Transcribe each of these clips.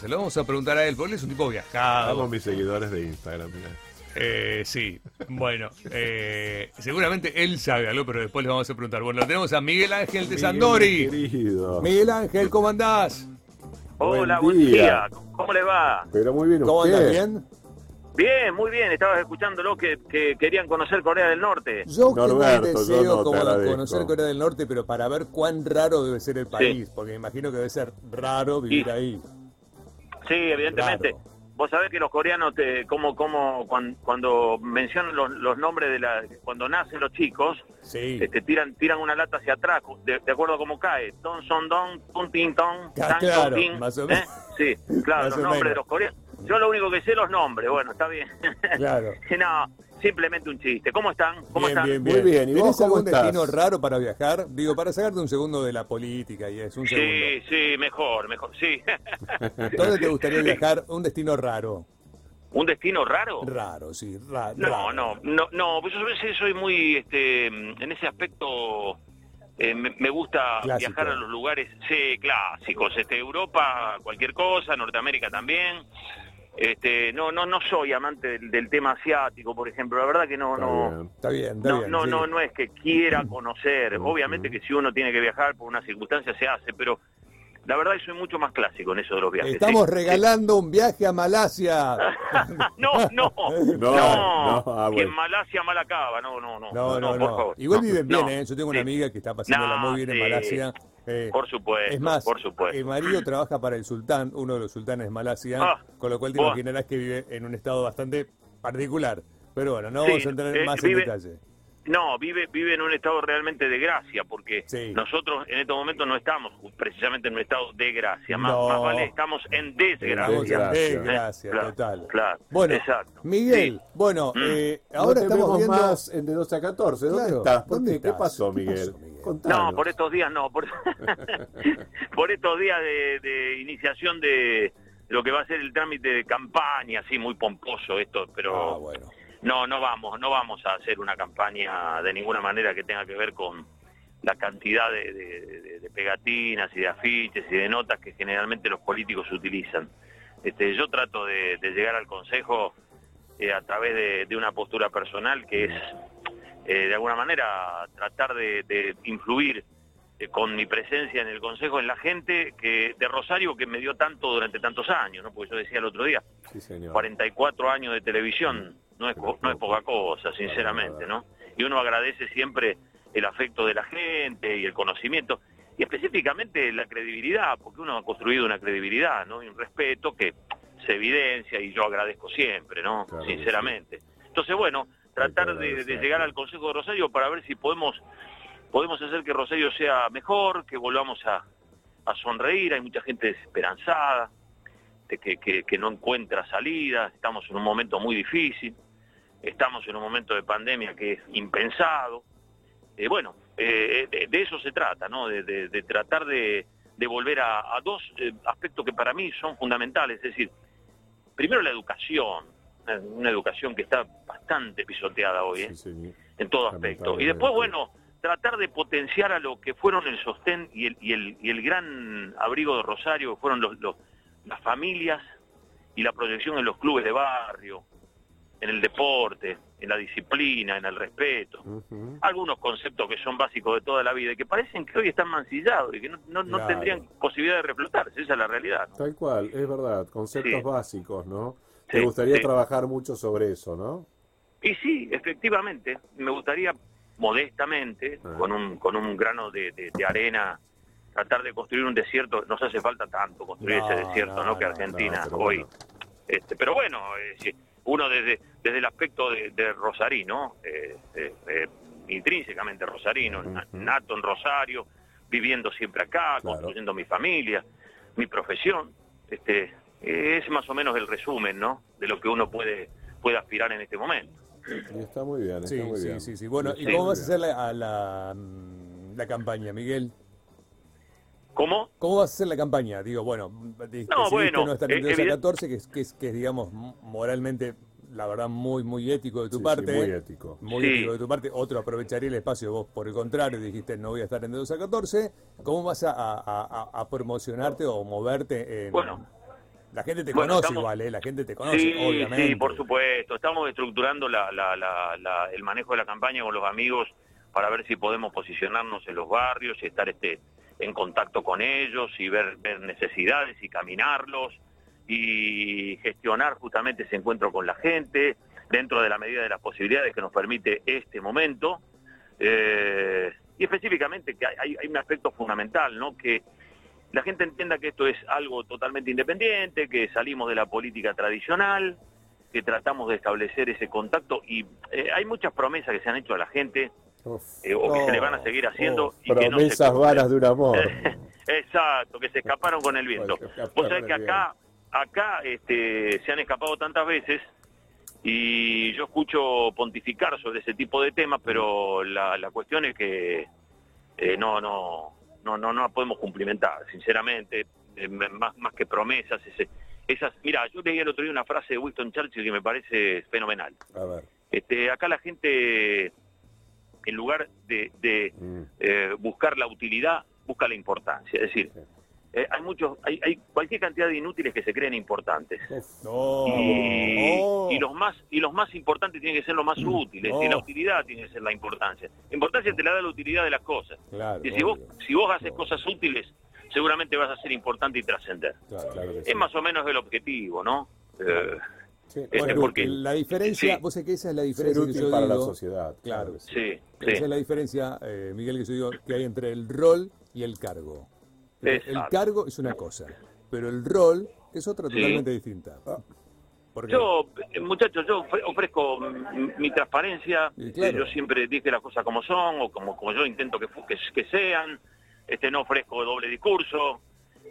Se lo vamos a preguntar a él, porque él es un tipo viajado. Amo mis seguidores de Instagram, mira. Eh, sí, bueno, eh, seguramente él sabe algo, pero después le vamos a preguntar. Bueno, tenemos a Miguel Ángel de Sandori. querido. Miguel Ángel, ¿cómo andás? Hola, Buen buen día. día. ¿Cómo le va? Pero muy bien ¿Cómo usted. andás? ¿Bien? Bien, muy bien. Estabas escuchándolo que, que querían conocer Corea del Norte. Yo Norberto, yo deseo no, como conocer Corea del Norte, pero para ver cuán raro debe ser el país, porque me imagino que debe ser raro vivir Y- ahí. Sí, evidentemente. Claro. Vos sabés que los coreanos, te, como, como cuan- cuando, mencionan los, los nombres de la, cuando nacen los chicos, Sí. este, tiran tiran una lata hacia atrás, de, de acuerdo a cómo cae. Don son don, tun tin ton, tan claro, tin, más o ¿eh? menos. Sí, claro, Más los nombres menos. de los coreanos. Yo lo único que sé los nombres, bueno, está bien. Claro. no, simplemente un chiste. ¿Cómo están? ¿Cómo Bien, están? bien, Muy bien. bien, ¿y vos ¿Tenés cómo algún estás? destino raro para viajar? Digo, para sacarte un segundo de la política y es un Sí, segundo. sí, mejor, mejor, sí. ¿Dónde te gustaría viajar? Un destino raro. ¿Un destino raro? Raro, sí, ra- No, raro. no, no, no, pues yo a veces soy muy, este, en ese aspecto, eh, me, me gusta Clásico. viajar a los lugares, sí, clásicos, este, Europa, cualquier cosa, Norteamérica también, este, no, no, no soy amante del, del tema asiático, por ejemplo, la verdad que no, Está no, bien. Está bien, está no, bien. no, sí. no, no es que quiera conocer, obviamente que si uno tiene que viajar por una circunstancia se hace, pero la verdad que soy mucho más clásico en eso de los viajes. Estamos sí, regalando un viaje a Malasia. no, no, no, No, no, ah, que bueno. en Malasia mal acaba, no, no, no, No, no, por no. favor. Igual viven bien, No, ¿eh? Yo tengo una amiga que está pasándola No, muy bien en. Malasia. Eh, Por supuesto, es más, por supuesto. el marido trabaja para el sultán, uno de los sultanes de Malasia, Ah, con lo cual te buah. imaginarás que vive en un estado bastante particular. Pero bueno, no Sí, vamos a entrar eh, más vive- en detalle. No, vive, vive en un estado realmente de gracia, porque Sí. nosotros en estos momentos no estamos precisamente en un estado de gracia, más, No. más vale estamos en desgracia. Desgracia. desgracia, Claro, total. claro, bueno, exacto. Miguel, Sí. bueno, Mm. eh, ahora estamos viendo... más en de 12 a 14. ¿Dónde Claro, estás? ¿Por ¿dónde qué? Pasó, ¿Qué Miguel? pasó, Miguel? Contanos. No, por estos días no, por, por estos días de, de iniciación de lo que va a ser el trámite de campaña, así muy pomposo esto, pero Ah, bueno. No, no vamos, no vamos a hacer una campaña de ninguna manera que tenga que ver con la cantidad de, de- de- de pegatinas y de afiches y de notas que generalmente los políticos utilizan. Este, yo trato de, de llegar al Consejo eh, a través de, de una postura personal que es, eh, de alguna manera, tratar de, de influir eh, con mi presencia en el Consejo en la gente que de Rosario que me dio tanto durante tantos años, ¿no? Porque yo decía el otro día, Sí, señor. 44 años de televisión no es, no es poca cosa, sinceramente, ¿no? Y uno agradece siempre el afecto de la gente y el conocimiento, y específicamente la credibilidad, porque uno ha construido una credibilidad, ¿no? Y un respeto que se evidencia y yo agradezco siempre, ¿no? Claro sinceramente. Entonces, bueno, tratar de, llegar al Consejo de Rosario para ver si podemos podemos hacer que Rosario sea mejor, que volvamos a, a sonreír, hay mucha gente desesperanzada, de que, que- que no encuentra salida, estamos en un momento muy difícil, estamos en un momento de pandemia que es impensado. Eh, bueno, eh, de, de eso se trata, ¿no? De, de- de tratar de, volver a, a dos eh, aspectos que para mí son fundamentales, es decir, primero la educación, una educación que está bastante pisoteada hoy, en todo aspecto. Y después, bueno, tratar de potenciar a lo que fueron el sostén y el, y el, y el gran abrigo de Rosario, que fueron los, los- las familias y la proyección en los clubes de barrio, en el deporte, en la disciplina, en el respeto. Algunos conceptos que son básicos de toda la vida y que parecen que hoy están mancillados y que no, no- tendrían posibilidad de reflotarse. Esa es la realidad. ¿no? Tal cual, es verdad. Conceptos Sí. básicos, ¿no? Te Sí, gustaría sí. trabajar mucho sobre eso, ¿no? Y sí, efectivamente, me gustaría modestamente, Ah. con un, con un grano de, de- de arena, tratar de construir un desierto. Nos hace falta tanto construir No, ese desierto, no. Que Argentina hoy. bueno. Este, pero bueno, eh, sí, uno desde, desde el aspecto de, de rosarino, eh, eh, eh, intrínsecamente rosarino, na- Ujú. nato en Rosario, viviendo siempre acá, Claro. construyendo mi familia, mi profesión, este, es más o menos el resumen, ¿no? De lo que uno puede, puede aspirar en este momento. Y está muy bien, está Sí, muy sí, bien. sí, sí. Bueno, ¿y cómo vas a hacer la, a la, mm, la campaña, Miguel? ¿Cómo? ¿Cómo vas a hacer la campaña? Digo, bueno, No, decidiste bueno, no estar eh, en 2 a evident- 14, que es, que es, que es, digamos, moralmente, la verdad, muy, muy ético de tu Sí, sí, parte. muy ético. Muy Sí. ético de tu parte. Otro aprovecharía el espacio. Vos, por el contrario, dijiste, no voy a estar en 2 a 14. ¿Cómo vas a, a- a- a promocionarte o moverte en, Bueno, La gente te Bueno, conoce estamos- igual, ¿eh? La gente te conoce, Sí, obviamente. sí, por supuesto. Estamos estructurando la- la- la- la- el manejo de la campaña con los amigos para ver si podemos posicionarnos en los barrios y estar este, en contacto con ellos y ver, necesidades y caminarlos y gestionar justamente ese encuentro con la gente dentro de la medida de las posibilidades que nos permite este momento. Eh, y específicamente que hay un aspecto fundamental, ¿no? Que la gente entienda que esto es algo totalmente independiente, que salimos de la política tradicional, que tratamos de establecer ese contacto y eh, hay muchas promesas que se han hecho a la gente Uf, eh, o que Oh, se le van a seguir haciendo oh, y que no promesas varas de un amor. Exacto, que se escaparon con el viento. Pues, Vos sabés que acá, acá este, se han escapado tantas veces y yo escucho pontificar sobre ese tipo de temas, pero la, la cuestión es que eh, no, no, no, no, no la podemos cumplimentar, sinceramente, eh, más, más que promesas. Ese, esas, mira, yo leí el otro día una frase de Winston Churchill que me parece fenomenal. A ver. Este, acá la gente, en lugar de, de, mm, eh, buscar la utilidad, busca la importancia. Es decir, eh, hay muchos, hay, hay cualquier cantidad de inútiles que se creen importantes. No. Y, y los más y los más importantes tienen que ser los más útiles y la utilidad tiene que ser la importancia. La importancia te la da la utilidad de las cosas. Claro, Y si vos si vos haces cosas útiles, seguramente vas a ser importante y trascender. Claro. claro que sí. Es más o menos el objetivo, ¿no? Eh, Sí, este, Bueno, porque- la diferencia, Sí. vos sabés que esa es la diferencia que yo para la sociedad. Claro. que sí. Esa es la diferencia, eh, Miguel, que yo digo que hay entre el rol y el cargo. El cargo es una cosa, pero el rol es otra totalmente distinta. Porque Yo, eh, muchachos, yo ofre- ofrezco mi transparencia. Claro. eh, Yo siempre dije las cosas como son o como, como yo intento que, que sean. Este, no ofrezco doble discurso.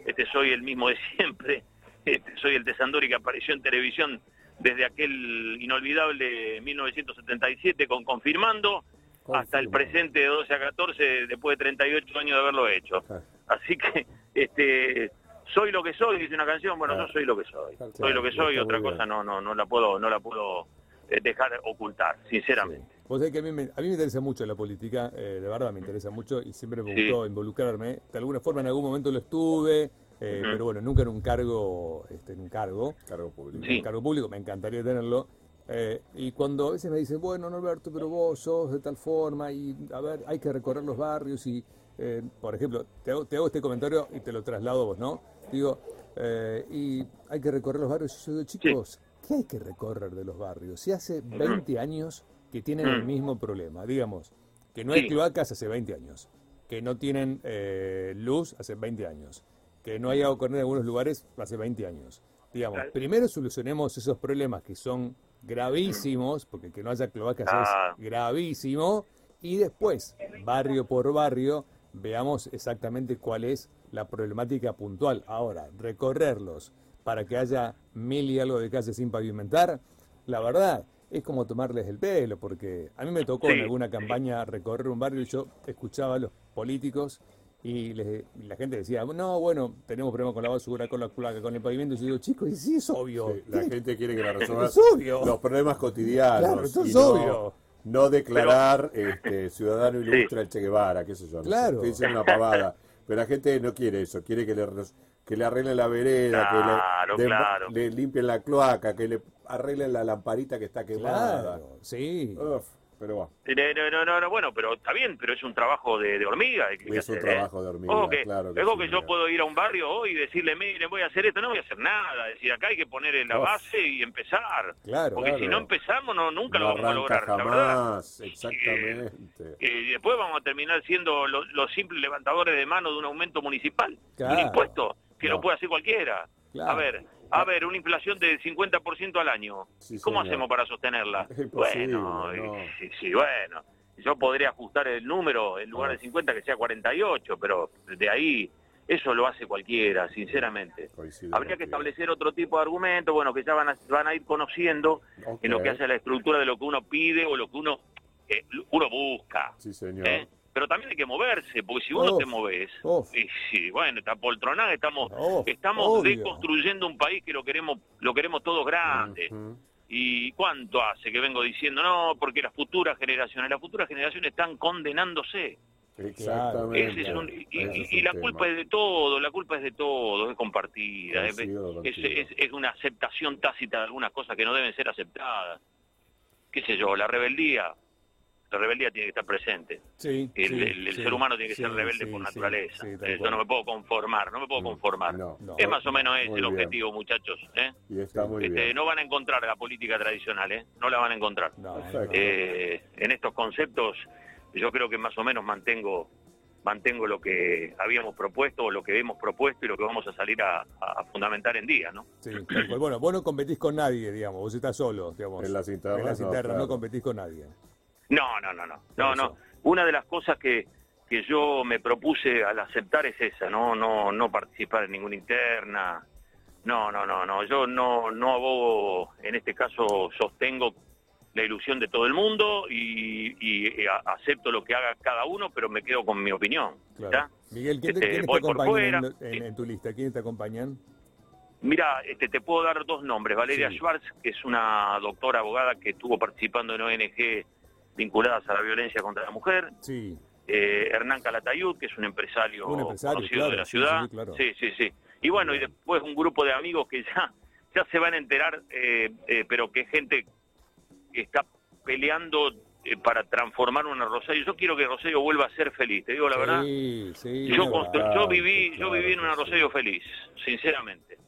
Este, soy el mismo de siempre. Este, soy el de Sandori que apareció en televisión desde aquel inolvidable 1977 con Confirmando hasta el presente de 12 a 14 después de 38 años de haberlo hecho. Así que este soy lo que soy, dice una canción, bueno, Claro. yo soy lo que soy. Claro, soy lo que soy, otra cosa no no no la puedo no la puedo eh, dejar ocultar, sinceramente. Vos sabés que a mí, me, a mí me interesa mucho la política, eh, de verdad me interesa mucho y siempre me Sí. gustó involucrarme. De alguna forma en algún momento lo estuve, eh, pero bueno, nunca en un cargo, este, en un cargo, Cargo público. Sí. un cargo público, me encantaría tenerlo. Eh, y cuando a veces me dicen, bueno, Norberto, pero vos sos de tal forma y a ver, hay que recorrer los barrios y, eh, por ejemplo, te hago, te hago este comentario y te lo traslado vos, ¿no? Digo, eh, y hay que recorrer los barrios. Y yo digo, chicos, ¿qué hay que recorrer de los barrios? Si hace 20 años que tienen el Mm. mismo problema, digamos, que no hay Sí. cloacas hace 20 años, que no tienen eh, luz hace 20 años, que no hay agua corriente en algunos lugares hace 20 años. Digamos, primero solucionemos esos problemas que son gravísimos, porque que no haya cloacas Ah. es gravísimo, y después, barrio por barrio, veamos exactamente cuál es la problemática puntual. Ahora, recorrerlos para que haya mil y algo de calles sin pavimentar, la verdad, es como tomarles el pelo, porque a mí me tocó en alguna campaña recorrer un barrio y yo escuchaba a los políticos y, les- y la gente decía, no, bueno, tenemos problemas con la basura, con la placa, con el pavimento. Y yo digo, chicos, y sí es obvio. Sí, la gente quiere que la resuelva Es obvio. los problemas cotidianos. Claro, eso y es no, obvio. No declarar este, ciudadano Sí. ilustre al Che Guevara, qué sé yo. no sé, Claro. Estoy diciendo una pavada. Pero la gente no quiere eso, quiere que le, que le arreglen la vereda, Claro, que le, de- claro. le limpien la cloaca, que le arreglen la lamparita que está quemada. Claro, sí. Uf, pero bueno. Eh, No, no, no, no, bueno, pero está bien, pero es un trabajo de, de hormiga. que Es un hacer, ¿eh? trabajo de hormiga, Ojo que, claro que ojo sí, que yo puedo ir a un barrio hoy y decirle, miren, voy a hacer esto, no voy a hacer nada. Es decir, acá hay que poner en la Uf. base y empezar. Claro, Porque si no empezamos, no, nunca no lo vamos a lograr, la verdad. jamás, exactamente. Eh, y después vamos a terminar siendo lo- los simples levantadores de mano de un aumento municipal. Claro. Un impuesto que No. lo puede hacer cualquiera. A ver, a ver, una inflación del 50% al año. Sí, ¿Cómo hacemos para sostenerla? Es bueno, no. y- sí, sí, bueno. Yo podría ajustar el número, en lugar de 50 que sea 48, pero de ahí eso lo hace cualquiera, sinceramente. Coincido Habría que establecer otro tipo de argumentos, bueno, que ya van a, van a ir conociendo en lo que hace a la estructura de lo que uno pide o lo que uno, eh, uno busca. Sí, señor. ¿eh? Pero también hay que moverse, porque si vos no Uf, te y sí, bueno, está poltronada, estamos, Uf, estamos obvio. deconstruyendo un país que lo queremos, lo queremos todos grande. ¿Y cuánto hace que vengo diciendo no? Porque las futuras generaciones, las futuras generaciones están condenándose. Exactamente. Ese es un- y, y- Ese es y un la tema. culpa es de todo, la culpa es de todo, es compartida, es- es una aceptación tácita de algunas cosas que no deben ser aceptadas. ¿Qué sé yo? La rebeldía, la rebeldía tiene que estar presente. Sí, El, sí, el- el sí, ser humano tiene que sí, ser rebelde sí, por naturaleza. Eh, yo no me puedo conformar, no me puedo conformar. No, no. Es más o menos ese el bien. objetivo, muchachos. ¿eh? Y está muy Este, bien. no van a encontrar la política tradicional, ¿eh? no la van a encontrar. No. Eh, en estos conceptos yo creo que más o menos mantengo mantengo lo que habíamos propuesto o lo que hemos propuesto y lo que vamos a salir a, a fundamentar en día, ¿no? Sí. Bueno, vos no competís con nadie, digamos, vos estás solo, digamos. En las internas, En las no, internas, no, claro. competís con nadie. No, no, no, no, no, no. Una de las cosas que, que yo me propuse al aceptar es esa, no, no, no participar en ninguna interna. No, no, no, no. Yo no, no abogo, en este caso sostengo la ilusión de todo el mundo y, a- acepto lo que haga cada uno, pero me quedo con mi opinión. Claro. Miguel, ¿quién, te, Este, quiénes te acompañan en, fuera. en- en tu lista? ¿Quiénes te acompañan? Mira, este, te puedo dar dos nombres. Valeria Sí. Schwartz, que es una doctora abogada que estuvo participando en ONG vinculadas a la violencia contra la mujer. Sí, Eh, Hernán Calatayud, que es un empresario, Un empresario, conocido claro, de la sí, ciudad. sí, claro. sí, sí, sí. Y bueno, y después un grupo de amigos que ya, ya se van a enterar, eh, eh, pero que gente que está peleando eh, para transformar una Rosario. Yo quiero que Rosario vuelva a ser feliz, te digo la verdad. sí, sí. Yo, yo viví, yo viví en que una sí. Rosario feliz, sinceramente.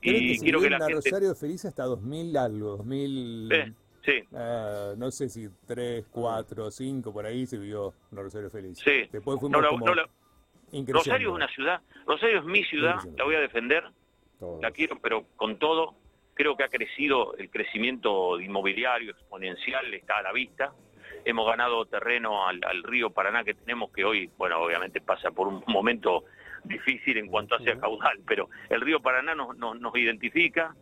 Que Y se quiero que la la gente... Rosario Feliz hasta 2000 algo, 2000... Sí, ah, no sé si 3, 4, 5, por ahí se vivió Rosario Feliz. Sí. Después fuimos No la- como no. Rosario es una ciudad, Rosario es mi ciudad, la voy a defender, Todos. la quiero, pero con todo, creo que ha crecido el crecimiento inmobiliario exponencial, está a la vista. Hemos ganado terreno al, al río Paraná que tenemos, que hoy, bueno, obviamente pasa por un momento difícil en cuanto hacia caudal, pero el río Paraná nos, nos, nos identifica.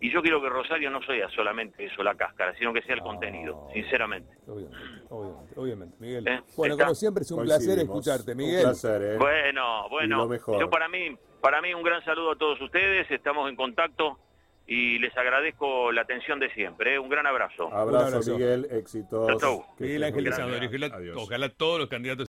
Y yo quiero que Rosario no sea solamente eso, la cáscara, sino que sea el No. contenido, sinceramente. Obviamente, obviamente, obviamente, Miguel. Eh, Bueno, está. como siempre es un placer escucharte, Un Miguel. placer, ¿eh? Bueno, bueno, lo mejor. yo para mí, para mí un gran saludo a todos ustedes, estamos en contacto y les agradezco la atención de siempre. ¿eh? Un gran abrazo. Abrazo, Un abrazo. Miguel. Que Miguel Ángel ojalá todos los candidatos